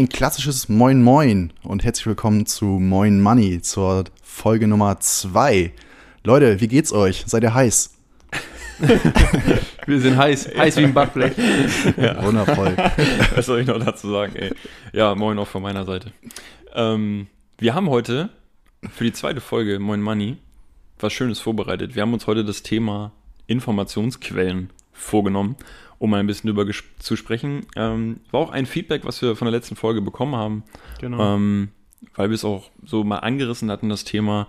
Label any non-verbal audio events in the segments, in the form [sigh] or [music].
Ein klassisches Moin Moin und herzlich willkommen zu Moin Money zur Folge Nummer 2. Leute, wie geht's euch? Seid ihr heiß? [laughs] Wir sind heiß, heiß wie ein Backblech. Ja. Wundervoll. [laughs] Was soll ich noch dazu sagen, ey? Ja, moin auch von meiner Seite. Ähm, wir haben heute für die zweite Folge Moin Money was Schönes vorbereitet. Wir haben uns heute das Thema Informationsquellen vorgenommen um mal ein bisschen drüber zu sprechen. Ähm, war auch ein Feedback, was wir von der letzten Folge bekommen haben. Genau. Ähm, weil wir es auch so mal angerissen hatten, das Thema.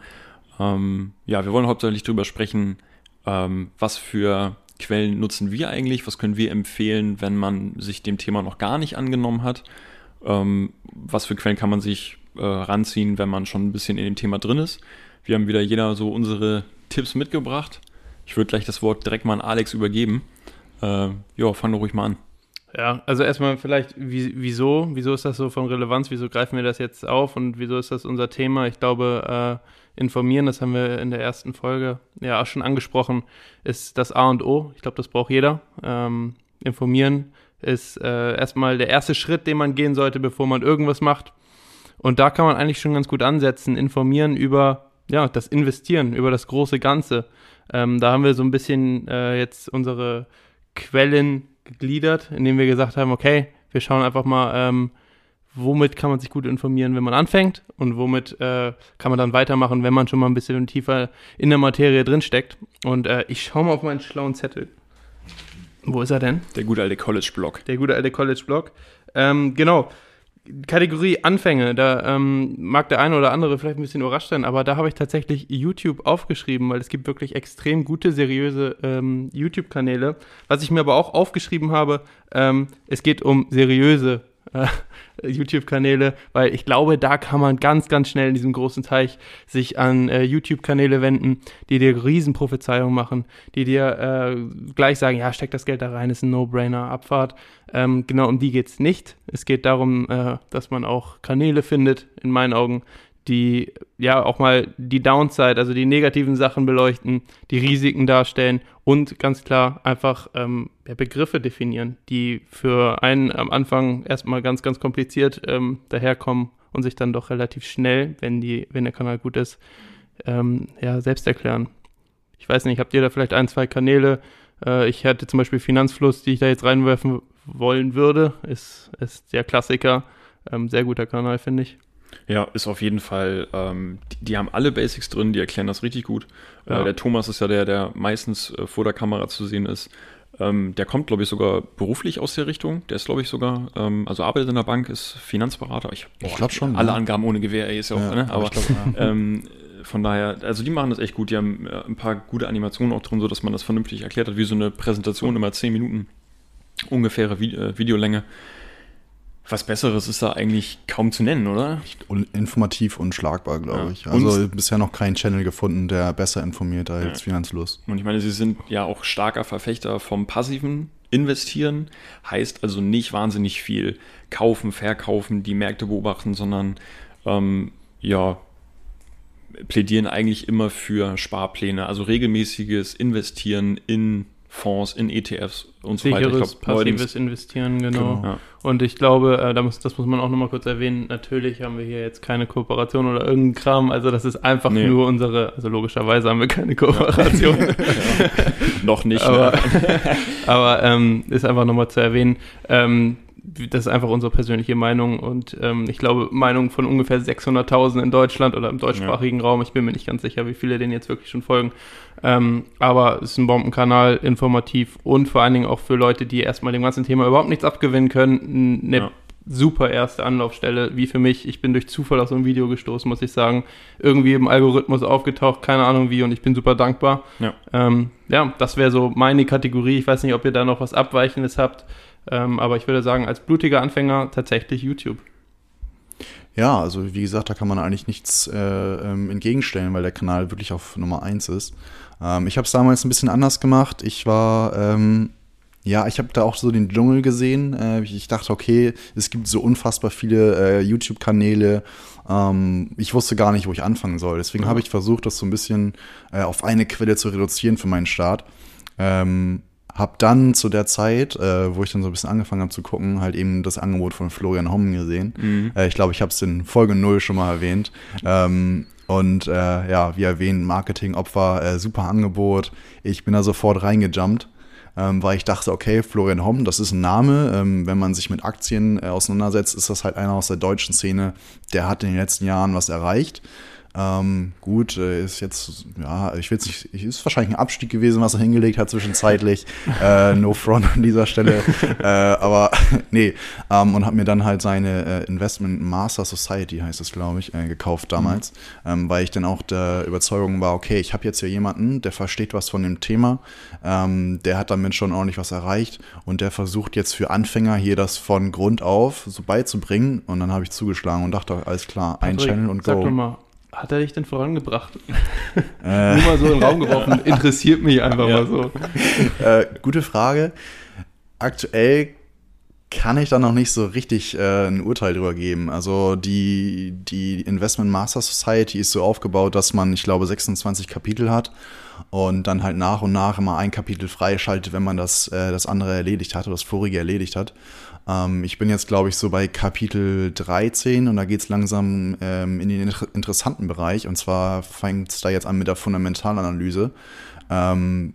Ähm, ja, wir wollen hauptsächlich drüber sprechen, ähm, was für Quellen nutzen wir eigentlich, was können wir empfehlen, wenn man sich dem Thema noch gar nicht angenommen hat. Ähm, was für Quellen kann man sich äh, ranziehen, wenn man schon ein bisschen in dem Thema drin ist. Wir haben wieder jeder so unsere Tipps mitgebracht. Ich würde gleich das Wort direkt mal an Alex übergeben. Äh, ja, fang doch ruhig mal an. Ja, also erstmal vielleicht, wie, wieso? Wieso ist das so von Relevanz? Wieso greifen wir das jetzt auf und wieso ist das unser Thema? Ich glaube, äh, informieren, das haben wir in der ersten Folge ja auch schon angesprochen, ist das A und O. Ich glaube, das braucht jeder. Ähm, informieren ist äh, erstmal der erste Schritt, den man gehen sollte, bevor man irgendwas macht. Und da kann man eigentlich schon ganz gut ansetzen. Informieren über ja, das Investieren, über das große Ganze. Ähm, da haben wir so ein bisschen äh, jetzt unsere Quellen gegliedert, indem wir gesagt haben, okay, wir schauen einfach mal, ähm, womit kann man sich gut informieren, wenn man anfängt und womit äh, kann man dann weitermachen, wenn man schon mal ein bisschen tiefer in der Materie drinsteckt. Und äh, ich schaue mal auf meinen schlauen Zettel. Wo ist er denn? Der gute alte College-Blog. Der gute alte College-Blog. Ähm, genau. Kategorie Anfänge, da ähm, mag der eine oder andere vielleicht ein bisschen überrascht sein, aber da habe ich tatsächlich YouTube aufgeschrieben, weil es gibt wirklich extrem gute, seriöse ähm, YouTube-Kanäle. Was ich mir aber auch aufgeschrieben habe, ähm, es geht um seriöse äh, [laughs] YouTube-Kanäle, weil ich glaube, da kann man ganz, ganz schnell in diesem großen Teich sich an äh, YouTube-Kanäle wenden, die dir Riesenprophezeiungen machen, die dir äh, gleich sagen, ja, steck das Geld da rein, ist ein No-Brainer, Abfahrt. Ähm, genau um die geht es nicht. Es geht darum, äh, dass man auch Kanäle findet, in meinen Augen, die ja auch mal die Downside, also die negativen Sachen beleuchten, die Risiken darstellen und ganz klar einfach ähm, ja, Begriffe definieren, die für einen am Anfang erstmal ganz, ganz kompliziert ähm, daherkommen und sich dann doch relativ schnell, wenn, die, wenn der Kanal gut ist, ähm, ja, selbst erklären. Ich weiß nicht, habt ihr da vielleicht ein, zwei Kanäle? Äh, ich hätte zum Beispiel Finanzfluss, die ich da jetzt reinwerfen wollen würde. Ist, ist der Klassiker. Ähm, sehr guter Kanal, finde ich. Ja, ist auf jeden Fall, ähm, die, die, haben alle Basics drin, die erklären das richtig gut. Äh, ja. Äh, der Thomas ist ja der, der meistens äh, vor der Kamera zu sehen ist. Ähm, der kommt, glaube ich, sogar beruflich aus der Richtung. Der ist, glaube ich, sogar, ähm, also arbeitet in der Bank, ist Finanzberater. Ich, ich glaube schon. Alle ja. Angaben ohne Gewehr, ey, ist ja auch, ja, ne? Aber glaub, ähm, von daher, also die machen das echt gut. Die haben äh, ein paar gute Animationen auch drin, sodass man das vernünftig erklärt hat, wie so eine Präsentation, immer 10 Minuten ungefähre Vi äh, Videolänge was Besseres ist da eigentlich kaum zu nennen, oder? Informativ und schlagbar, glaube ja. ich. Also und bisher noch keinen Channel gefunden, der besser informiert als ja. Finanzlust. Und ich meine, Sie sind ja auch starker Verfechter vom passiven Investieren. Heißt also nicht wahnsinnig viel kaufen, verkaufen, die Märkte beobachten, sondern ähm, ja, plädieren eigentlich immer für Sparpläne, also regelmäßiges Investieren in Fonds, in ETFs und so weiter. Sicheres, passives Investieren, genau. genau. Ja. Und ich glaube, äh, da muss, das muss man auch nochmal kurz erwähnen, natürlich haben wir hier jetzt keine Kooperation oder irgendein Kram, also das ist einfach nee. nur unsere, also logischerweise haben wir keine Kooperation. [laughs] ja. Noch nicht. Aber, ne? [laughs] aber ähm, ist einfach nochmal zu erwähnen. Ähm, das ist einfach unsere persönliche Meinung und ähm, ich glaube, Meinung von ungefähr 600.000 in Deutschland oder im deutschsprachigen ja. Raum. Ich bin mir nicht ganz sicher, wie viele den jetzt wirklich schon folgen. Ähm, aber es ist ein Bombenkanal, informativ und vor allen Dingen auch für Leute, die erstmal dem ganzen Thema überhaupt nichts abgewinnen können, eine ja. super erste Anlaufstelle, wie für mich. Ich bin durch Zufall auf so ein Video gestoßen, muss ich sagen. Irgendwie im Algorithmus aufgetaucht, keine Ahnung wie und ich bin super dankbar. Ja, ähm, ja das wäre so meine Kategorie. Ich weiß nicht, ob ihr da noch was Abweichendes habt. Ähm, aber ich würde sagen, als blutiger Anfänger tatsächlich YouTube. Ja, also wie gesagt, da kann man eigentlich nichts äh, ähm, entgegenstellen, weil der Kanal wirklich auf Nummer 1 ist. Ähm, ich habe es damals ein bisschen anders gemacht. Ich war, ähm, ja, ich habe da auch so den Dschungel gesehen. Äh, ich dachte, okay, es gibt so unfassbar viele äh, YouTube-Kanäle. Ähm, ich wusste gar nicht, wo ich anfangen soll. Deswegen habe ich versucht, das so ein bisschen äh, auf eine Quelle zu reduzieren für meinen Start. Ähm, hab dann zu der Zeit, äh, wo ich dann so ein bisschen angefangen habe zu gucken, halt eben das Angebot von Florian Homm gesehen. Mhm. Äh, ich glaube, ich habe es in Folge 0 schon mal erwähnt. Ähm, und äh, ja, wie erwähnt, Marketing-Opfer, äh, super Angebot. Ich bin da sofort reingejumpt, ähm, weil ich dachte, okay, Florian Homm, das ist ein Name. Ähm, wenn man sich mit Aktien äh, auseinandersetzt, ist das halt einer aus der deutschen Szene, der hat in den letzten Jahren was erreicht. Ähm, gut, äh, ist jetzt, ja, ich will es nicht, ist wahrscheinlich ein Abstieg gewesen, was er hingelegt hat zwischenzeitlich. [laughs] äh, no front an dieser Stelle. äh, aber [laughs] nee, ähm, und habe mir dann halt seine äh, Investment Master Society, heißt es, glaube ich, äh, gekauft damals, ähm, weil ich dann auch der Überzeugung war, okay, ich habe jetzt hier jemanden, der versteht was von dem Thema, ähm, der hat damit schon ordentlich was erreicht und der versucht jetzt für Anfänger hier das von Grund auf so beizubringen. Und dann habe ich zugeschlagen und dachte, alles klar, ein Patrick, Channel und Sag go. doch mal, hat er dich denn vorangebracht? [laughs] Äh, Nur mal so in den Raum geworfen. Interessiert mich einfach Ja. mal so. [laughs] Äh, gute Frage. Aktuell kann ich da noch nicht so richtig äh, ein Urteil drüber geben. Also die, die Investment Master Society ist so aufgebaut, dass man, ich glaube, 26 Kapitel hat und dann halt nach und nach immer ein Kapitel freischaltet, wenn man das, äh, das andere erledigt hat oder das vorige erledigt hat. Ähm, ich bin jetzt, glaube ich, so bei Kapitel 13 und da geht es langsam ähm, in den inter interessanten Bereich. Und zwar fängt es da jetzt an mit der Fundamentalanalyse. Ähm,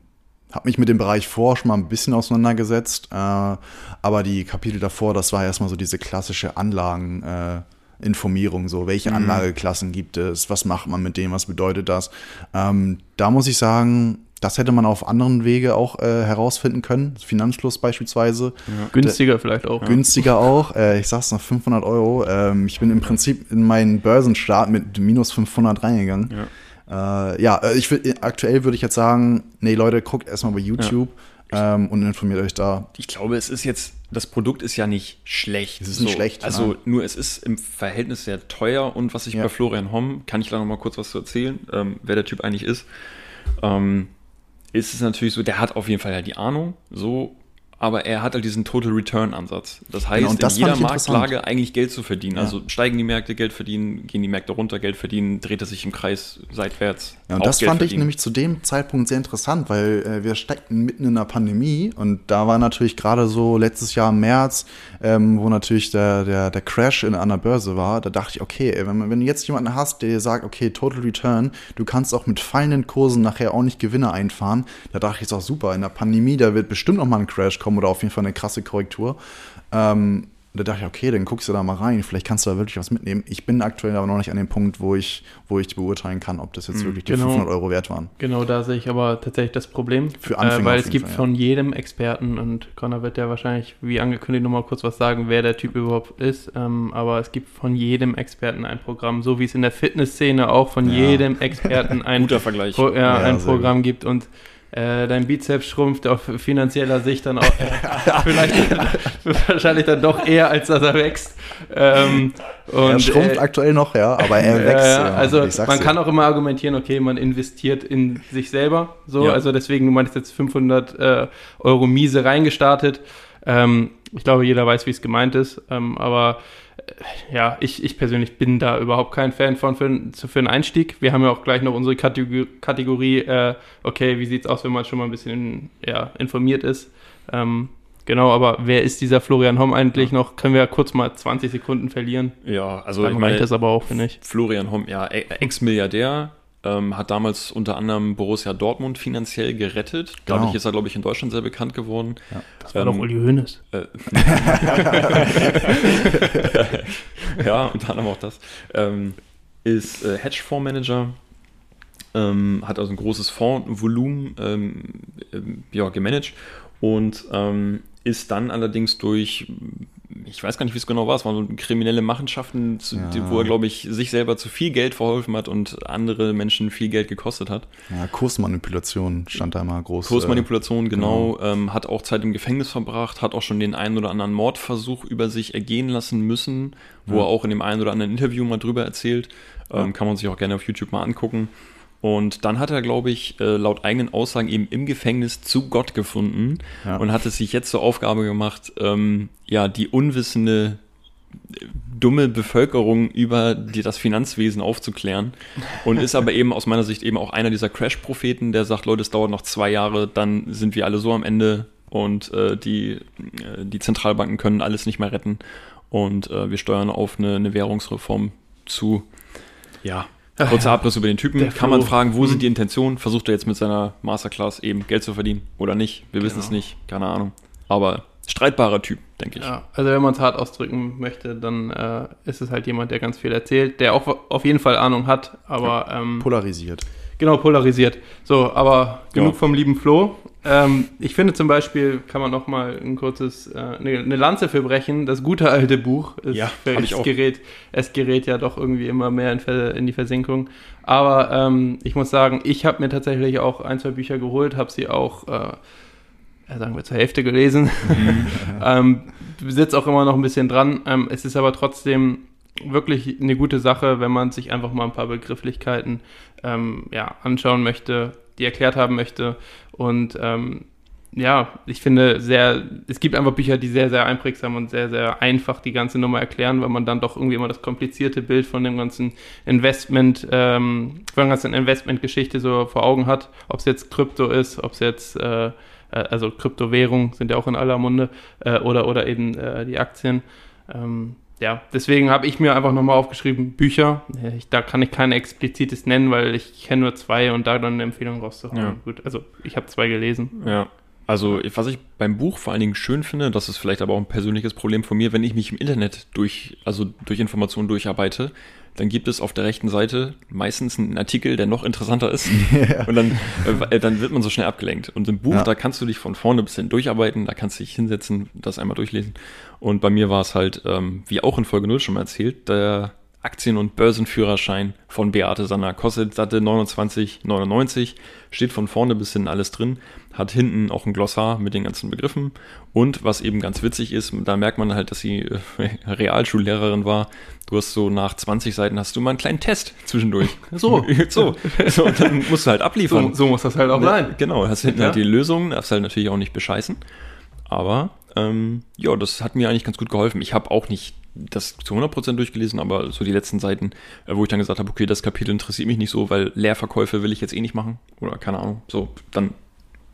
habe mich mit dem Bereich vor schon mal ein bisschen auseinandergesetzt, äh, aber die Kapitel davor, das war erstmal so diese klassische Anlageninformierung, äh, Informierung, so welche Mhm. Anlageklassen gibt es, was macht man mit dem, was bedeutet das. Ähm, da muss ich sagen, das hätte man auf anderen Wege auch äh, herausfinden können, Finanzfluss beispielsweise. Günstiger vielleicht auch. Günstiger [laughs] auch. Äh, ich sag's noch 500 Euro. Ähm, ich bin im Prinzip in meinen Börsenstart mit minus 500 reingegangen. Ja. Äh, ja, äh, ich will, aktuell würde ich jetzt sagen, nee, Leute, guckt erstmal bei YouTube ähm, und informiert euch da. Ich glaube, es ist jetzt, das Produkt ist ja nicht schlecht. Es ist nicht schlecht, Also nein. nur es ist im Verhältnis sehr teuer und was ich Ja. bei Florian Homm, kann ich da noch mal kurz was zu erzählen, ähm, wer der Typ eigentlich ist, ähm, ist es natürlich so, der hat auf jeden Fall ja die Ahnung, so, aber er hat halt diesen Total Return Ansatz. Das heißt, Genau, das in jeder ich. Marktlage eigentlich Geld zu verdienen. Ja. Also steigen die Märkte, Geld verdienen, gehen die Märkte runter, Geld verdienen, dreht er sich im Kreis seitwärts. Ja, und das Geld fand ich verdienen. nämlich zu dem Zeitpunkt sehr interessant, weil äh, wir steckten mitten in der Pandemie und da war natürlich gerade so letztes Jahr im März, ähm, wo natürlich der, der, der Crash in, der Börse war, da dachte ich, okay, ey, wenn, wenn du jetzt jemanden hast, der dir sagt, okay, Total Return, du kannst auch mit fallenden Kursen nachher auch nicht Gewinne einfahren, da dachte ich, ist auch super, in der Pandemie, da wird bestimmt noch mal ein Crash kommen oder auf jeden Fall eine krasse Korrektur. Ähm, da dachte ich, okay, dann guckst du da mal rein, vielleicht kannst du da wirklich was mitnehmen. Ich bin aktuell aber noch nicht an dem Punkt, wo ich, wo ich beurteilen kann, ob das jetzt wirklich die Genau. 500 Euro wert waren. Genau, da sehe ich aber tatsächlich das Problem. Für Anfänger äh, Weil es gibt Fall, ja. von jedem Experten, und Connor wird ja wahrscheinlich, wie angekündigt, nochmal kurz was sagen, wer der Typ überhaupt ist. Ähm, aber es gibt von jedem Experten ein Programm, so wie es in der Fitnessszene auch von Ja. jedem Experten [laughs] ein, Guter Vergleich. Pro, ja, Ja, ein Programm gibt. Und äh, dein Bizeps schrumpft auf finanzieller Sicht dann auch äh, [laughs] vielleicht wahrscheinlich dann doch eher, als dass er wächst. Ähm, und, er schrumpft äh, aktuell noch, ja, aber er wächst. ja, ja, ja, also ich man dir. kann auch immer argumentieren, okay, man investiert in sich selber. So, Ja. also deswegen, du meinst jetzt 500 äh, Euro miese reingestartet. Ähm, ich glaube, jeder weiß, wie es gemeint ist. Ähm, aber ja, ich, ich persönlich bin da überhaupt kein Fan von für, für einen Einstieg. Wir haben ja auch gleich noch unsere Kategorie, Kategorie äh, okay, wie sieht's aus, wenn man schon mal ein bisschen ja, informiert ist. Ähm, genau, aber wer ist dieser Florian Homm eigentlich noch? Können wir ja kurz mal 20 Sekunden verlieren. Ja, also Dann ich meine, das aber auch, finde ich. Florian Homm, ja, Ex-Milliardär, ähm, hat damals unter anderem Borussia Dortmund finanziell gerettet. Dadurch Genau. ist er, glaube ich, in Deutschland sehr bekannt geworden. Das war Ähm, doch Uli Hoeneß. Äh, [laughs] [laughs] ja, unter anderem auch das. Ähm, ist äh, Hedgefondsmanager, ähm, hat also ein großes Fondsvolumen ähm, ähm, ja, gemanagt und ist dann allerdings durch ich weiß gar nicht, wie es genau war, es waren so kriminelle Machenschaften, zu, Ja. wo er, glaube ich, sich selber zu viel Geld verholfen hat und andere Menschen viel Geld gekostet hat. Ja, Kursmanipulation stand da immer groß. Kursmanipulation, genau, Ähm, hat auch Zeit im Gefängnis verbracht, hat auch schon den einen oder anderen Mordversuch über sich ergehen lassen müssen, wo Ja. er auch in dem einen oder anderen Interview mal drüber erzählt. Ähm, Kann man sich auch gerne auf YouTube mal angucken. Und dann hat er, glaube ich, äh, laut eigenen Aussagen eben im Gefängnis zu Gott gefunden Ja. und hat es sich jetzt zur Aufgabe gemacht, ähm, ja, die unwissende, äh, dumme Bevölkerung über die, das Finanzwesen aufzuklären. Und ist aber eben aus meiner Sicht eben auch einer dieser Crash-Propheten, der sagt, Leute, es dauert noch zwei Jahre, dann sind wir alle so am Ende und äh, die, äh, die Zentralbanken können alles nicht mehr retten. Und äh, wir steuern auf eine, eine Währungsreform zu. Ja, kurzer Abriss über den Typen. Der Kann man fragen, wo sind die Intentionen? Versucht er jetzt mit seiner Masterclass eben Geld zu verdienen oder nicht? Wir wissen es Genau. nicht, keine Ahnung. Aber streitbarer Typ, denke ich. Ja, also wenn man es hart ausdrücken möchte, dann äh, ist es halt jemand, der ganz viel erzählt, der auch auf jeden Fall Ahnung hat, aber ähm, Polarisiert. genau polarisiert. So, aber genug Ja. vom lieben Flo. Ähm, ich finde zum Beispiel, kann man noch mal ein kurzes, äh, eine, eine Lanze für brechen, das gute alte Buch. Es, Ja, es hab ich auch. gerät, es gerät ja doch irgendwie immer mehr in, in die Versenkung. Aber ähm, ich muss sagen, ich habe mir tatsächlich auch ein, zwei Bücher geholt, habe sie auch, äh, sagen wir, zur Hälfte gelesen. [laughs] ähm, sitze auch immer noch ein bisschen dran. Ähm, es ist aber trotzdem wirklich eine gute Sache, wenn man sich einfach mal ein paar Begrifflichkeiten ähm, ja, anschauen möchte, die erklärt haben möchte. Und ähm, ja, ich finde sehr, es gibt einfach Bücher, die sehr, sehr einprägsam und sehr, sehr einfach die ganze Nummer erklären, weil man dann doch irgendwie immer das komplizierte Bild von dem ganzen Investment, ähm, von der ganzen Investmentgeschichte so vor Augen hat. Ob es jetzt Krypto ist, ob es jetzt, äh, äh, also Kryptowährungen sind ja auch in aller Munde, äh, oder, oder eben äh, die Aktien. Ähm, ja, deswegen habe ich mir einfach nochmal aufgeschrieben, Bücher. Ja, Ich, da kann ich kein explizites nennen, weil ich kenne nur zwei und da dann eine Empfehlung rauszuhauen. Ja. Gut, also ich habe zwei gelesen. Ja. Also, was ich beim Buch vor allen Dingen schön finde, das ist vielleicht aber auch ein persönliches Problem von mir, wenn ich mich im Internet durch, also durch Informationen durcharbeite, dann gibt es auf der rechten Seite meistens einen Artikel, der noch interessanter ist. [laughs] Und dann, äh, dann wird man so schnell abgelenkt. Und im Buch, Ja. da kannst du dich von vorne bis hin durcharbeiten, da kannst du dich hinsetzen, das einmal durchlesen. Und bei mir war es halt, ähm, wie auch in Folge 0 schon mal erzählt, der Aktien- und Börsenführerschein von Beate Sanner. Kostet satte 29,99, steht von vorne bis hinten alles drin, hat hinten auch ein Glossar mit den ganzen Begriffen. Und was eben ganz witzig ist, da merkt man halt, dass sie äh, [laughs] Realschullehrerin war. Du hast so nach 20 Seiten hast du mal einen kleinen Test zwischendurch. [laughs] So. [laughs] so. so und dann musst du halt abliefern. So, so muss das halt auch Ne, sein. Genau, hast hinten Ja. halt die Lösung, darfst halt natürlich auch nicht bescheißen. Aber ähm, ja, das hat mir eigentlich ganz gut geholfen. Ich habe auch nicht das zu 100% durchgelesen, aber so die letzten Seiten, äh, wo ich dann gesagt habe, okay, das Kapitel interessiert mich nicht so, weil Leerverkäufe will ich jetzt eh nicht machen. Oder keine Ahnung. So, dann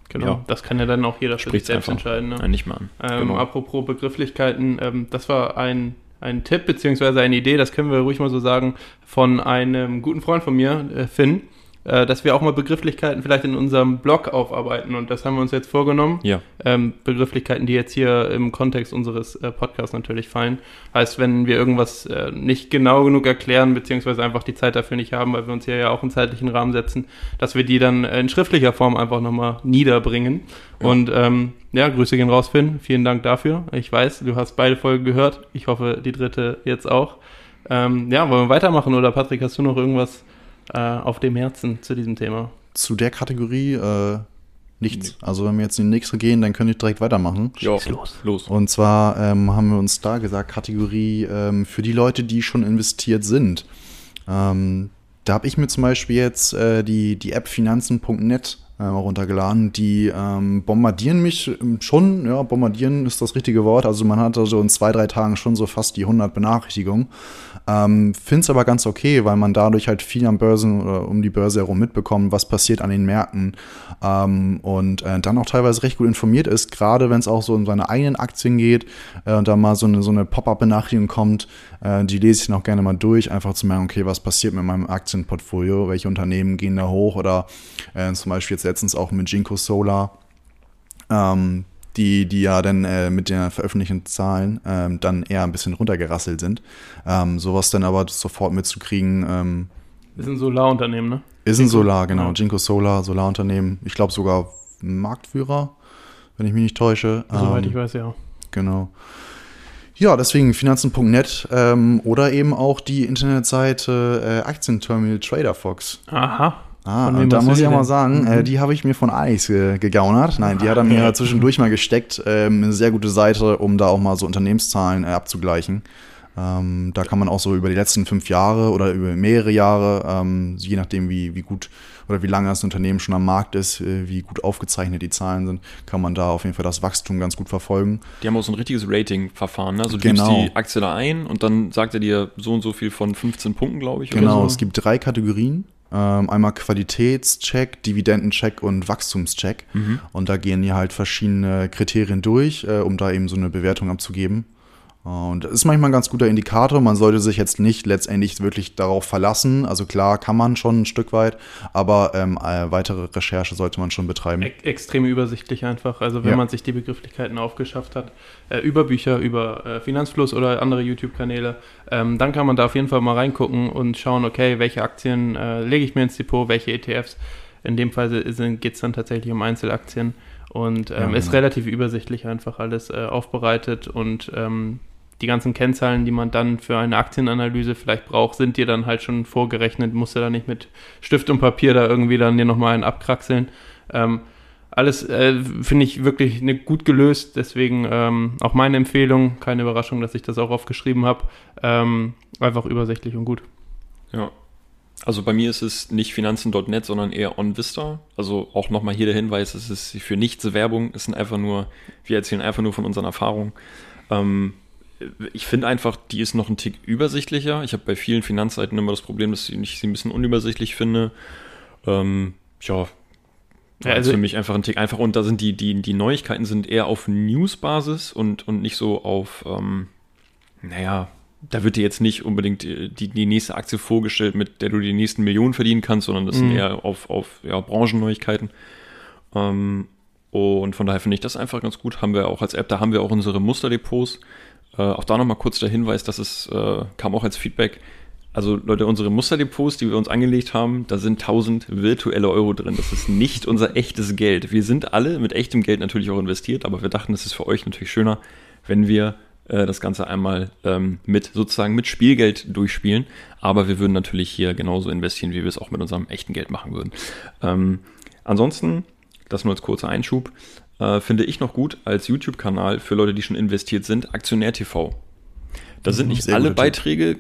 Genau, Ja. das kann ja dann auch jeder für sich selbst einfach entscheiden. Ne? äh, nicht mehr an. Ähm, Apropos Begrifflichkeiten, ähm, das war ein, ein Tipp beziehungsweise eine Idee, das können wir ruhig mal so sagen, von einem guten Freund von mir, äh, Finn, äh, dass wir auch mal Begrifflichkeiten vielleicht in unserem Blog aufarbeiten und das haben wir uns jetzt vorgenommen. Ja, Ähm, Begrifflichkeiten, die jetzt hier im Kontext unseres äh, Podcasts natürlich fallen. Heißt, wenn wir irgendwas äh, nicht genau genug erklären, beziehungsweise einfach die Zeit dafür nicht haben, weil wir uns hier ja auch einen zeitlichen Rahmen setzen, dass wir die dann in schriftlicher Form einfach nochmal niederbringen. Ja. Und ähm, ja, Grüße gehen raus, Finn. Vielen Dank dafür. Ich weiß, du hast beide Folgen gehört. Ich hoffe, die dritte jetzt auch. Ähm, ja, wollen wir weitermachen oder Patrick, hast du noch irgendwas äh, auf dem Herzen zu diesem Thema? Zu der Kategorie äh, nichts. Also wenn wir jetzt in die nächste gehen, dann könnte ich direkt weitermachen. ja los. Und zwar ähm, haben wir uns da gesagt, Kategorie ähm, für die Leute, die schon investiert sind. Ähm, da habe ich mir zum Beispiel jetzt äh, die, die App finanzen.net äh, runtergeladen. Die ähm, bombardieren mich ähm, schon, ja, bombardieren ist das richtige Wort. Also man hat also in zwei, drei Tagen schon so fast die 100 Benachrichtigungen. Ähm, Finde es aber ganz okay, weil man dadurch halt viel am Börsen oder um die Börse herum mitbekommt, was passiert an den Märkten. Ähm, und äh, dann auch teilweise recht gut informiert ist, gerade wenn es auch so um seine eigenen Aktien geht äh, und da mal so eine, so eine Pop-up-Benachrichtigung kommt, äh, die lese ich dann auch gerne mal durch, einfach zu merken, okay, was passiert mit meinem Aktienportfolio, welche Unternehmen gehen da hoch? Oder äh, zum Beispiel jetzt letztens auch mit Jinko Solar, ähm, die, die ja dann äh, mit den veröffentlichten Zahlen ähm, dann eher ein bisschen runtergerasselt sind. Ähm, sowas dann aber sofort mitzukriegen, ähm, Wir sind Solarunternehmen, ne? ist ein Jinko, Solar, genau. ja. Jinko Solar, Solarunternehmen. Ich glaube sogar Marktführer, wenn ich mich nicht täusche. Soweit Ähm, ich weiß, ja. Genau. Ja, deswegen finanzen.net ähm, oder eben auch die Internetseite äh, Aktienterminal Trader Fox. Aha. Ah, und da muss ich auch mal sagen, äh, die habe ich mir von Alex ge gegaunert. Nein, die hat er mir zwischendurch mal gesteckt. Ähm, eine sehr gute Seite, um da auch mal so Unternehmenszahlen äh, abzugleichen. Ähm, da kann man auch so über die letzten fünf Jahre oder über mehrere Jahre, ähm, je nachdem wie, wie gut oder wie lange das Unternehmen schon am Markt ist, äh, wie gut aufgezeichnet die Zahlen sind, kann man da auf jeden Fall das Wachstum ganz gut verfolgen. Die haben auch so ein richtiges Rating-Verfahren. Ne? Also du Genau. gibst die Aktie da ein und dann sagt er dir so und so viel von 15 Punkten, glaube ich. Genau, Oder es so. gibt drei Kategorien. Ähm, einmal Qualitätscheck, Dividendencheck und Wachstumscheck. Mhm. Und da gehen die halt verschiedene Kriterien durch, äh, um da eben so eine Bewertung abzugeben. Und das ist manchmal ein ganz guter Indikator. Man sollte sich jetzt nicht letztendlich wirklich darauf verlassen. Also klar kann man schon ein Stück weit, aber ähm, äh, weitere Recherche sollte man schon betreiben. E extrem übersichtlich einfach. Also wenn Ja. man sich die Begrifflichkeiten aufgeschafft hat, äh, über Bücher, über äh, Finanzfluss oder andere YouTube-Kanäle, ähm, dann kann man da auf jeden Fall mal reingucken und schauen, okay, welche Aktien äh, lege ich mir ins Depot, welche ETFs. In dem Fall geht es dann tatsächlich um Einzelaktien und ähm, Ja, ist genau. relativ übersichtlich einfach alles äh, aufbereitet und ähm, die ganzen Kennzahlen, die man dann für eine Aktienanalyse vielleicht braucht, sind dir dann halt schon vorgerechnet, musst du da nicht mit Stift und Papier da irgendwie dann dir nochmal einen abkraxeln. Ähm, alles äh, finde ich wirklich ne, gut gelöst, deswegen ähm, auch meine Empfehlung, keine Überraschung, dass ich das auch aufgeschrieben habe. Ähm, einfach übersichtlich und gut. Ja. Also bei mir ist es nicht finanzen.net, sondern eher OnVista. Also auch nochmal hier der Hinweis, es ist für nichts Werbung, es sind einfach nur, wir erzählen einfach nur von unseren Erfahrungen. Ähm, ich finde einfach, die ist noch ein Tick übersichtlicher. Ich habe bei vielen Finanzseiten immer das Problem, dass ich sie ein bisschen unübersichtlich finde. Ähm, ja, Ja, also- für mich einfach ein Tick einfach. Und da sind die, die, die Neuigkeiten sind eher auf News-Basis und, und nicht so auf, ähm, naja, da wird dir jetzt nicht unbedingt die, die, die nächste Aktie vorgestellt, mit der du die nächsten Millionen verdienen kannst, sondern das sind Mhm. eher auf, auf ja, Branchenneuigkeiten. Ähm, und von daher finde ich das einfach ganz gut. Haben wir auch als App, da haben wir auch unsere Musterdepots. Äh, auch da nochmal kurz der Hinweis, dass es äh, kam auch als Feedback. Also Leute, unsere Musterdepots, die wir uns angelegt haben, da sind 1000 virtuelle Euro drin. Das ist nicht unser echtes Geld. Wir sind alle mit echtem Geld natürlich auch investiert, aber wir dachten, es ist für euch natürlich schöner, wenn wir äh, das Ganze einmal ähm, mit sozusagen mit Spielgeld durchspielen. Aber wir würden natürlich hier genauso investieren, wie wir es auch mit unserem echten Geld machen würden. Ähm, ansonsten, das nur als kurzer Einschub, äh, finde ich noch gut als YouTube-Kanal für Leute, die schon investiert sind, Aktionär TV. Da sind Mhm, nicht alle Tipp. Beiträge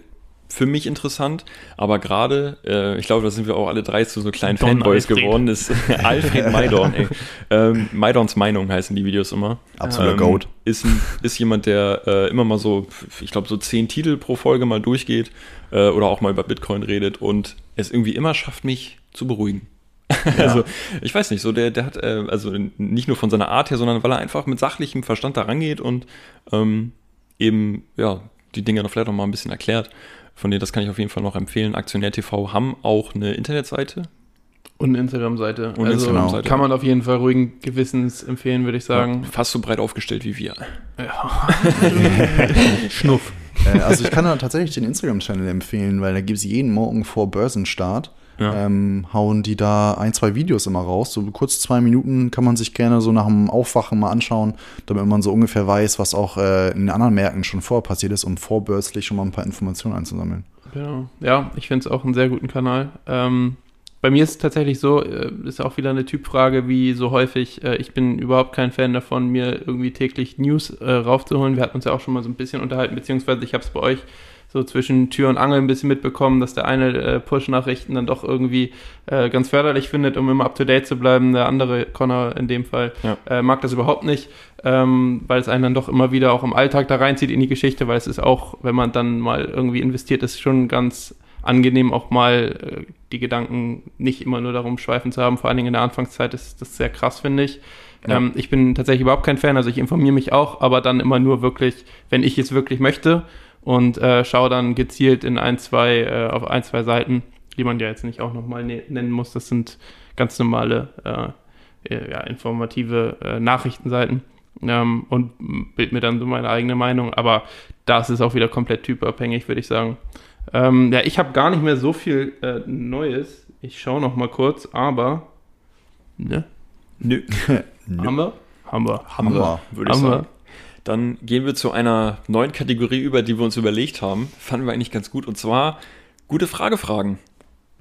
für mich interessant, aber gerade, äh, ich glaube, da sind wir auch alle drei zu so kleinen Don Fanboys Alfred. geworden, ist [laughs] Alfred Maidorn, ey. Ähm, Maidorns Meinung heißen die Videos immer. Absoluter Ähm, Goat. Ist, ein, ist jemand, der äh, immer mal so, ich glaube, so zehn Titel pro Folge mal durchgeht äh, oder auch mal über Bitcoin redet und es irgendwie immer schafft, mich zu beruhigen. [laughs] Also, ich weiß nicht, so der, der hat, äh, also nicht nur von seiner Art her, sondern weil er einfach mit sachlichem Verstand da rangeht und ähm, eben, ja, die Dinge noch vielleicht noch mal ein bisschen erklärt. Von denen, das kann ich auf jeden Fall noch empfehlen. Aktionär TV haben auch eine Internetseite. Und eine Instagram-Seite. Und eine also Instagram-Seite. kann man auf jeden Fall ruhigen Gewissens empfehlen, würde ich sagen. Fast so breit aufgestellt wie wir. Ja. [laughs] [laughs] Schnuff. Äh, also ich kann da tatsächlich den Instagram-Channel empfehlen, weil da gibt es jeden Morgen vor Börsenstart. Ja. Ähm, hauen die da ein, zwei Videos immer raus. So kurz zwei Minuten kann man sich gerne so nach dem Aufwachen mal anschauen, damit man so ungefähr weiß, was auch äh, in den anderen Märkten schon vorher passiert ist, um vorbörslich schon mal ein paar Informationen einzusammeln. Genau. Ja, ich finde es auch einen sehr guten Kanal. Ähm, bei mir ist es tatsächlich so, äh, ist auch wieder eine Typfrage, wie so häufig. Äh, ich bin überhaupt kein Fan davon, mir irgendwie täglich News äh, raufzuholen. Wir hatten uns ja auch schon mal so ein bisschen unterhalten, beziehungsweise ich habe es bei euch so zwischen Tür und Angel ein bisschen mitbekommen, dass der eine äh, Push-Nachrichten dann doch irgendwie äh, ganz förderlich findet, um immer up-to-date zu bleiben. Der andere, Connor in dem Fall, Ja. äh, mag das überhaupt nicht, ähm, weil es einen dann doch immer wieder auch im Alltag da reinzieht in die Geschichte, weil es ist auch, wenn man dann mal irgendwie investiert, ist schon ganz angenehm auch mal äh, die Gedanken nicht immer nur darum schweifen zu haben. Vor allen Dingen in der Anfangszeit ist das sehr krass, finde ich. Ja. Ähm, ich bin tatsächlich überhaupt kein Fan, also ich informiere mich auch, aber dann immer nur wirklich, wenn ich es wirklich möchte und äh, schaue dann gezielt in ein, zwei, äh, auf ein, zwei Seiten, die man ja jetzt nicht auch nochmal ne nennen muss. Das sind ganz normale, äh, äh, ja, informative äh, Nachrichtenseiten ähm, und bild mir dann so meine eigene Meinung. Aber das ist auch wieder komplett typabhängig, würde ich sagen. Ähm, ja, ich habe gar nicht mehr so viel äh, Neues. Ich schaue noch mal kurz, aber ne, Nö. [laughs] haben wir? Haben wir. Hammer. würde ich Haben wir. sagen. Dann gehen wir zu einer neuen Kategorie über, die wir uns überlegt haben. Fanden wir eigentlich ganz gut. Und zwar gute Frage-Fragen.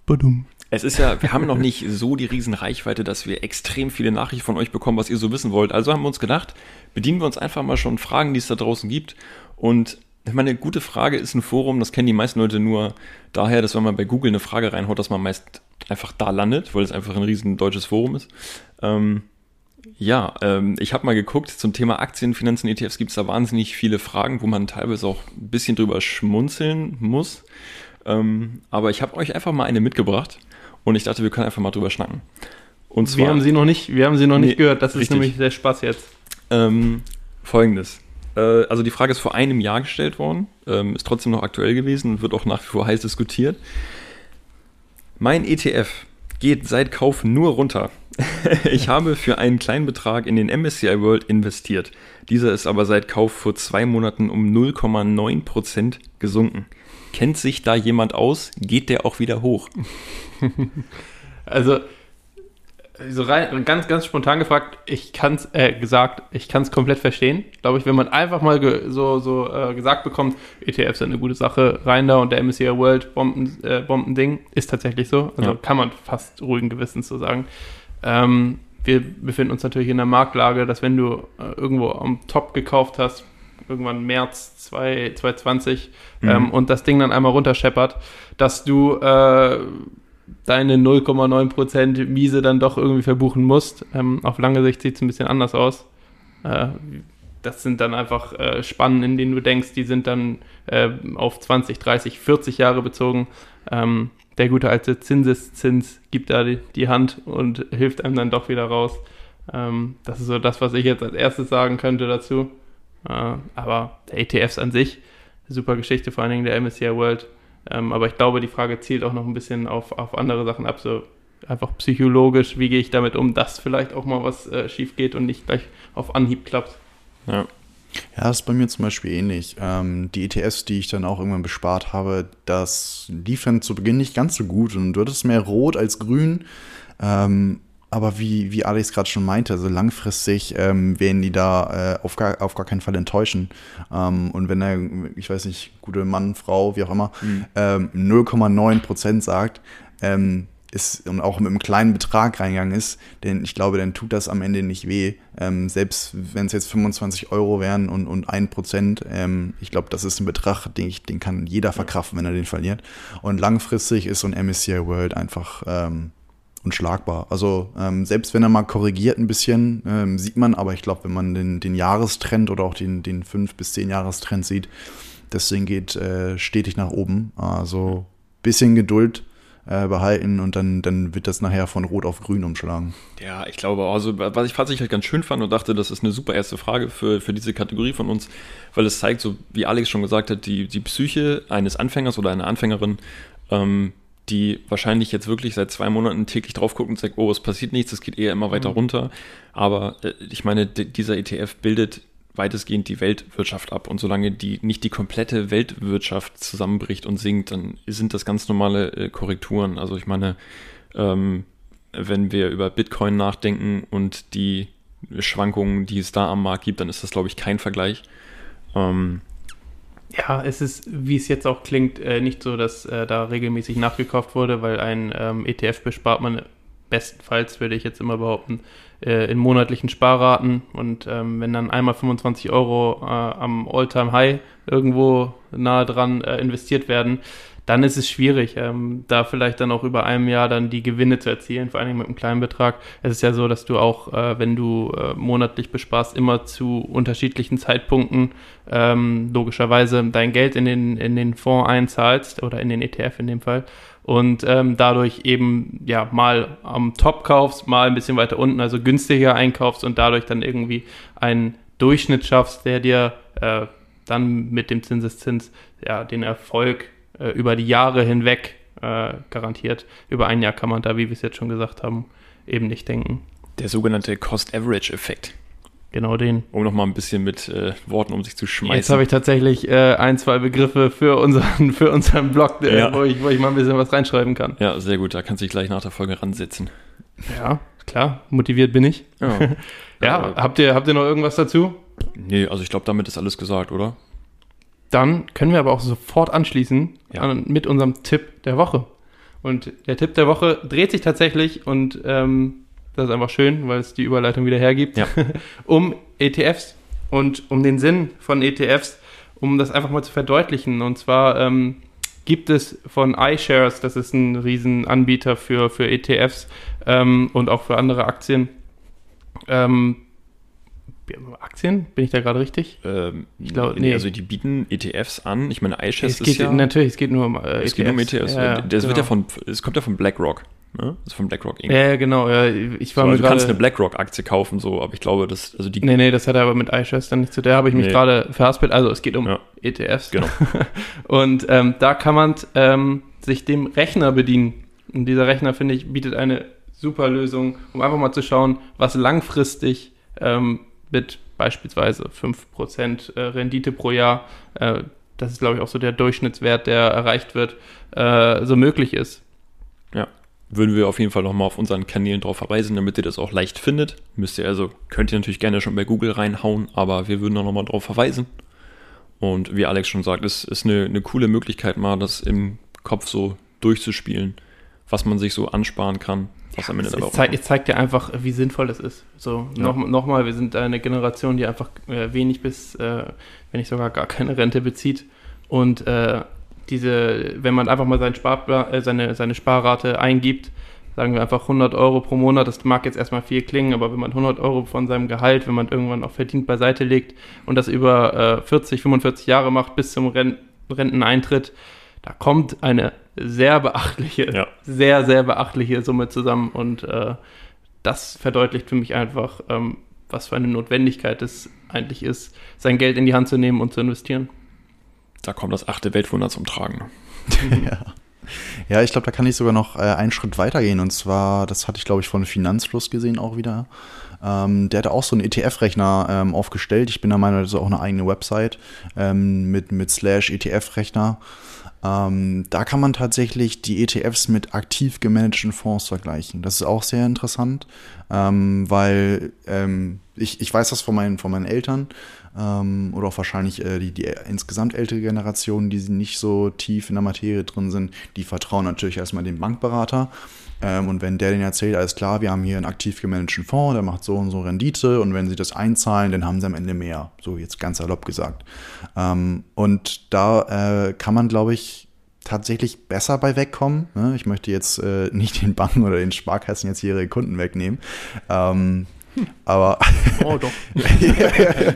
Badum. Es ist ja, wir haben noch nicht [laughs] so die riesen Reichweite, dass wir extrem viele Nachrichten von euch bekommen, was ihr so wissen wollt. Also haben wir uns gedacht, bedienen wir uns einfach mal schon Fragen, die es da draußen gibt. Und ich meine, eine gute Frage ist ein Forum, das kennen die meisten Leute nur daher, dass wenn man bei Google eine Frage reinhaut, dass man meist einfach da landet, weil es einfach ein riesen deutsches Forum ist. Ähm, ja, ähm, ich habe mal geguckt, zum Thema Aktien, Finanzen, ETFs gibt es da wahnsinnig viele Fragen, wo man teilweise auch ein bisschen drüber schmunzeln muss. Ähm, aber ich habe euch einfach mal eine mitgebracht und ich dachte, wir können einfach mal drüber schnacken. Und zwar, wir haben sie noch nicht, wir haben sie noch nee, nicht gehört. Das richtig. ist nämlich der Spaß jetzt. Ähm, Folgendes. Äh, also die Frage ist vor einem Jahr gestellt worden, ähm, ist trotzdem noch aktuell gewesen und wird auch nach wie vor heiß diskutiert. Mein ETF geht seit Kauf nur runter. [laughs] ich habe für einen kleinen Betrag in den MSCI World investiert. Dieser ist aber seit Kauf vor zwei Monaten um 0,9% gesunken. Kennt sich da jemand aus? Geht der auch wieder hoch? [laughs] also, so rein, ganz, ganz spontan gefragt, ich kann es, äh, gesagt, ich kann es komplett verstehen. Glaube ich, wenn man einfach mal ge, so, so äh, gesagt bekommt, ETFs sind eine gute Sache, rein da und der MSCI World Bomben, äh, Bombending, ist tatsächlich so. Also ja. kann man fast ruhigen Gewissens so sagen. Ähm, wir befinden uns natürlich in der Marktlage, dass wenn du äh, irgendwo am Top gekauft hast, irgendwann März 2020 mhm. ähm, und das Ding dann einmal runterscheppert, dass du äh, deine 0,9% Miese dann doch irgendwie verbuchen musst. Ähm, auf lange Sicht sieht es ein bisschen anders aus. Äh, das sind dann einfach äh, Spannen, in denen du denkst, die sind dann äh, auf 20, 30, 40 Jahre bezogen. Ähm, der gute alte Zinseszins gibt da die, die, Hand und hilft einem dann doch wieder raus. Ähm, das ist so das, was ich jetzt als erstes sagen könnte dazu. Äh, aber der ETFs an sich, super Geschichte, vor allen Dingen der MSCI World. Ähm, aber ich glaube, die Frage zielt auch noch ein bisschen auf, auf andere Sachen ab. So einfach psychologisch, wie gehe ich damit um, dass vielleicht auch mal was äh, schief geht und nicht gleich auf Anhieb klappt. Ja. Ja, das ist bei mir zum Beispiel ähnlich. Ähm, die ETFs, die ich dann auch irgendwann bespart habe, das lief dann zu Beginn nicht ganz so gut und du hattest mehr rot als grün. Ähm, aber wie, wie Alex gerade schon meinte, also langfristig ähm, werden die da äh, auf, gar, auf gar keinen Fall enttäuschen. Ähm, und wenn er, ich weiß nicht, gute Mann, Frau, wie auch immer, mhm. ähm, 0,9 Prozent sagt, ähm, ist und auch mit einem kleinen Betrag reingegangen ist, denn ich glaube, dann tut das am Ende nicht weh. Ähm, selbst wenn es jetzt 25 Euro wären und, und 1 Prozent, ähm, ich glaube, das ist ein Betrag, den, ich, den kann jeder verkraften, wenn er den verliert. Und langfristig ist so ein MSCI World einfach ähm, unschlagbar. Also ähm, selbst wenn er mal korrigiert ein bisschen, ähm, sieht man, aber ich glaube, wenn man den, den Jahrestrend oder auch den, den 5- bis 10-Jahrestrend sieht, das Ding geht äh, stetig nach oben. Also bisschen Geduld äh, behalten und dann, dann wird das nachher von Rot auf Grün umschlagen. Ja, ich glaube, also was ich tatsächlich halt ganz schön fand und dachte, das ist eine super erste Frage für, für diese Kategorie von uns, weil es zeigt, so wie Alex schon gesagt hat, die, die Psyche eines Anfängers oder einer Anfängerin, ähm, die wahrscheinlich jetzt wirklich seit zwei Monaten täglich drauf gucken und sagt, oh, es passiert nichts, es geht eher immer weiter mhm. runter. Aber äh, ich meine, dieser ETF bildet weitestgehend die Weltwirtschaft ab. Und solange die nicht die komplette Weltwirtschaft zusammenbricht und sinkt, dann sind das ganz normale äh, Korrekturen. Also ich meine, ähm, wenn wir über Bitcoin nachdenken und die Schwankungen, die es da am Markt gibt, dann ist das, glaube ich, kein Vergleich. Ähm, ja, es ist, wie es jetzt auch klingt, äh, nicht so, dass äh, da regelmäßig nachgekauft wurde, weil ein ähm, ETF bespart man bestenfalls, würde ich jetzt immer behaupten, äh, in monatlichen Sparraten. Und ähm, wenn dann einmal 25 Euro am All-Time-High irgendwo nahe dran investiert werden, dann ist es schwierig, ähm, da vielleicht dann auch über einem Jahr dann die Gewinne zu erzielen, vor allem mit einem kleinen Betrag. Es ist ja so, dass du auch, äh, wenn du äh, monatlich besparst, immer zu unterschiedlichen Zeitpunkten ähm, logischerweise dein Geld in den, in den Fonds einzahlst oder in den ETF in dem Fall und ähm, dadurch eben ja mal am Top kaufst, mal ein bisschen weiter unten, also günstiger einkaufst und dadurch dann irgendwie einen Durchschnitt schaffst, der dir äh, dann mit dem Zinseszins ja den Erfolg äh, über die Jahre hinweg äh, garantiert. Über ein Jahr kann man da, wie wir es jetzt schon gesagt haben, eben nicht denken. Der sogenannte Cost-Average-Effekt. Genau den. Um nochmal ein bisschen mit äh, Worten um sich zu schmeißen. Jetzt habe ich tatsächlich äh, ein, zwei Begriffe für unseren, für unseren Blog, äh, ja. wo, ich, wo ich mal ein bisschen was reinschreiben kann. Ja, sehr gut. Da kannst du dich gleich nach der Folge ransetzen. Ja, klar. Motiviert bin ich. Ja, [laughs] ja habt, ihr, habt ihr noch irgendwas dazu? Nee, also ich glaube, damit ist alles gesagt, oder? Dann können wir aber auch sofort anschließen Ja. an, mit unserem Tipp der Woche. Und der Tipp der Woche dreht sich tatsächlich, und ähm, das ist einfach schön, weil es die Überleitung wieder hergibt, Ja. [laughs] um ETFs und um den Sinn von ETFs, um das einfach mal zu verdeutlichen. Und zwar ähm, gibt es von iShares, das ist ein Riesenanbieter für, für ETFs ähm, und auch für andere Aktien. Ähm, Aktien? Bin ich da gerade richtig? Ähm, Ich glaub, nee. Also die bieten ETFs an. Ich meine, iShares Es ist geht, ja... Natürlich, es geht nur um äh, es geht nur um ETFs. Ja, das wird ja genau. von, es kommt ja von BlackRock. Ne? Das ist von BlackRock Inc. Ja, genau. Ja, ich So, war also mir du kannst eine. BlackRock-Aktie kaufen, so, aber ich glaube, das, also die, Nee, nee, das hat aber mit iShares dann nichts zu. Da habe ich mich Nee. gerade verhaspelt. Also es geht um Ja. ETFs. Genau. [laughs] Und ähm, da kann man ähm, sich dem Rechner bedienen. Und dieser Rechner, finde ich, bietet eine super Lösung, um einfach mal zu schauen, was langfristig ähm, mit beispielsweise 5% äh, Rendite pro Jahr, äh, das ist, glaube ich, auch so der Durchschnittswert, der erreicht wird, äh, so möglich ist. ja, würden wir auf jeden Fall nochmal auf unseren Kanälen drauf verweisen, damit ihr das auch leicht findet. Müsst ihr also, könnt ihr natürlich gerne schon bei Google reinhauen, aber wir würden auch nochmal drauf verweisen. Und wie Alex schon sagt, es ist eine, eine coole Möglichkeit, mal das im Kopf so durchzuspielen, was man sich so ansparen kann, was am Ende es, zeigt, es zeigt ja einfach, wie sinnvoll das ist. So, Ja. noch, nochmal, wir sind eine Generation, die einfach äh, wenig bis, äh, wenn nicht sogar gar keine Rente bezieht. Und äh, diese, wenn man einfach mal sein Spar, äh, seine, seine Sparrate eingibt, sagen wir einfach 100 Euro pro Monat, das mag jetzt erstmal viel klingen, aber wenn man 100 Euro von seinem Gehalt, wenn man irgendwann auch verdient, beiseite legt und das über äh, 40, 45 Jahre macht bis zum Ren Renteneintritt, da kommt eine sehr beachtliche, Ja. sehr, sehr beachtliche Summe zusammen und äh, das verdeutlicht für mich einfach, ähm, was für eine Notwendigkeit es eigentlich ist, sein Geld in die Hand zu nehmen und zu investieren. Da kommt das achte Weltwunder zum Tragen. [laughs] ja. ja, ich glaube, da kann ich sogar noch äh, einen Schritt weiter gehen. Und zwar, das hatte ich, glaube ich, von Finanzfluss gesehen auch wieder. Ähm, der hatte auch so einen ETF-Rechner ähm, aufgestellt. Ich bin der Meinung, das ist auch eine eigene Website ähm, mit, mit Slash ETF-Rechner. Ähm, da kann man tatsächlich die ETFs mit aktiv gemanagten Fonds vergleichen. Das ist auch sehr interessant, ähm, weil ähm, ich, ich weiß das von meinen, von meinen Eltern ähm, oder auch wahrscheinlich äh, die, die insgesamt ältere Generation, die nicht so tief in der Materie drin sind, die vertrauen natürlich erstmal dem Bankberater. Ähm, und wenn der denen erzählt, alles klar, wir haben hier einen aktiv gemanagten Fonds, der macht so und so Rendite und wenn sie das einzahlen, dann haben sie am Ende mehr. So jetzt ganz salopp gesagt. Ähm, und da äh, kann man, glaube ich, tatsächlich besser bei wegkommen. Ne? Ich möchte jetzt äh, nicht den Banken oder den Sparkassen jetzt ihre Kunden wegnehmen. Ähm, aber [laughs] Oh doch. [laughs] ähm,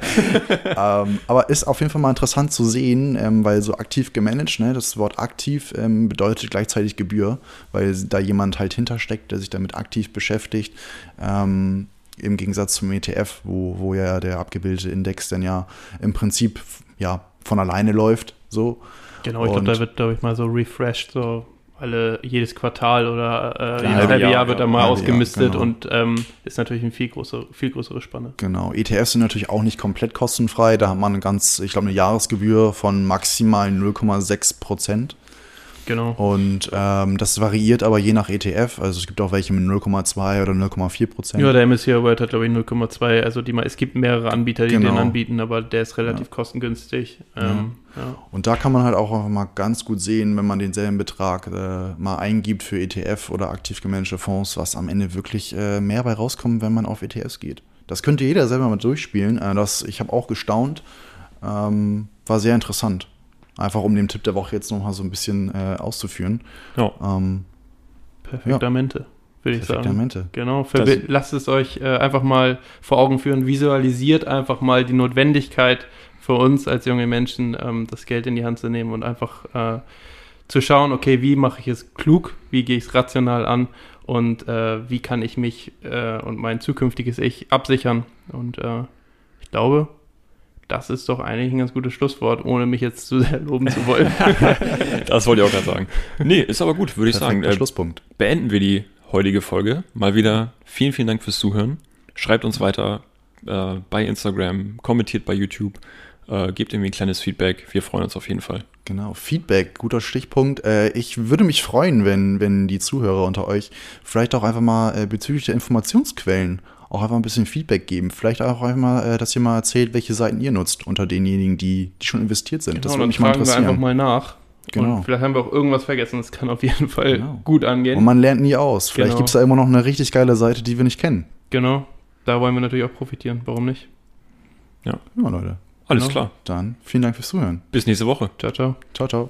aber ist auf jeden Fall mal interessant zu sehen, ähm, weil so aktiv gemanagt, ne, das Wort aktiv ähm, bedeutet gleichzeitig Gebühr, weil da jemand halt hintersteckt, der sich damit aktiv beschäftigt. Ähm, Im Gegensatz zum ETF, wo, wo ja der abgebildete Index dann ja im Prinzip ja von alleine läuft. So. Genau, ich glaube, da wird, glaube ich, mal so refreshed, so alle jedes Quartal oder äh, jedes halbe Jahr, Jahr, wird ja. da mal Jahr, ausgemistet genau. und ähm, ist natürlich eine viel größere, viel größere Spanne. Genau. ETFs sind natürlich auch nicht komplett kostenfrei. Da hat man eine ganz, ich glaube, eine Jahresgebühr von maximal 0,6 Prozent. Genau. Und ähm, das variiert aber je nach ETF. Also es gibt auch welche mit 0,2 oder 0,4 Prozent. Ja, der MSCI World hat, glaube ich, 0,2. Also die, es gibt mehrere Anbieter, die Genau. den anbieten, aber der ist relativ kostengünstig. Ähm, ja. Und da kann man halt auch einfach mal ganz gut sehen, wenn man denselben Betrag äh, mal eingibt für ETF oder aktiv gemanagte Fonds, was am Ende wirklich äh, mehr bei rauskommt, wenn man auf ETFs geht. Das könnte jeder selber mal durchspielen. Äh, das, ich habe auch gestaunt. Ähm, war sehr interessant. Einfach um den Tipp der Woche jetzt nochmal so ein bisschen äh, auszuführen. Ja. Ähm, Perfektamente, würde ich sagen. Perfektamente. Genau, Das- verbi- lasst es euch äh, einfach mal vor Augen führen, visualisiert einfach mal die Notwendigkeit für uns als junge Menschen, ähm, das Geld in die Hand zu nehmen und einfach äh, zu schauen, okay, wie mache ich es klug, wie gehe ich es rational an und äh, wie kann ich mich äh, und mein zukünftiges Ich absichern. Und äh, ich glaube, das ist doch eigentlich ein ganz gutes Schlusswort, ohne mich jetzt zu sehr loben zu wollen. [laughs] Das wollte ich auch gerade sagen. Nee, ist aber gut, würde ich sagen. Äh, Schlusspunkt. beenden wir die heutige Folge. Mal wieder vielen, vielen Dank fürs Zuhören. Schreibt uns weiter äh, bei Instagram, kommentiert bei YouTube, äh, gebt irgendwie ein kleines Feedback. Wir freuen uns auf jeden Fall. Genau, Feedback, guter Stichpunkt. Äh, ich würde mich freuen, wenn, wenn die Zuhörer unter euch vielleicht auch einfach mal äh, bezüglich der Informationsquellen auch einfach ein bisschen Feedback geben. Vielleicht auch einmal, äh, dass ihr mal erzählt, welche Seiten ihr nutzt unter denjenigen, die, die schon investiert sind. das Genau, würde dann mich mal fragen wir interessieren. einfach mal nach. Genau. Und vielleicht haben wir auch irgendwas vergessen. Das kann auf jeden Fall Genau. gut angehen. Und man lernt nie aus. Vielleicht Genau. gibt es da immer noch eine richtig geile Seite, die wir nicht kennen. genau. Da wollen wir natürlich auch profitieren. Warum nicht? Ja, Leute. Alles Genau. klar. Dann vielen Dank fürs Zuhören. Bis nächste Woche. Ciao, ciao. Ciao, ciao.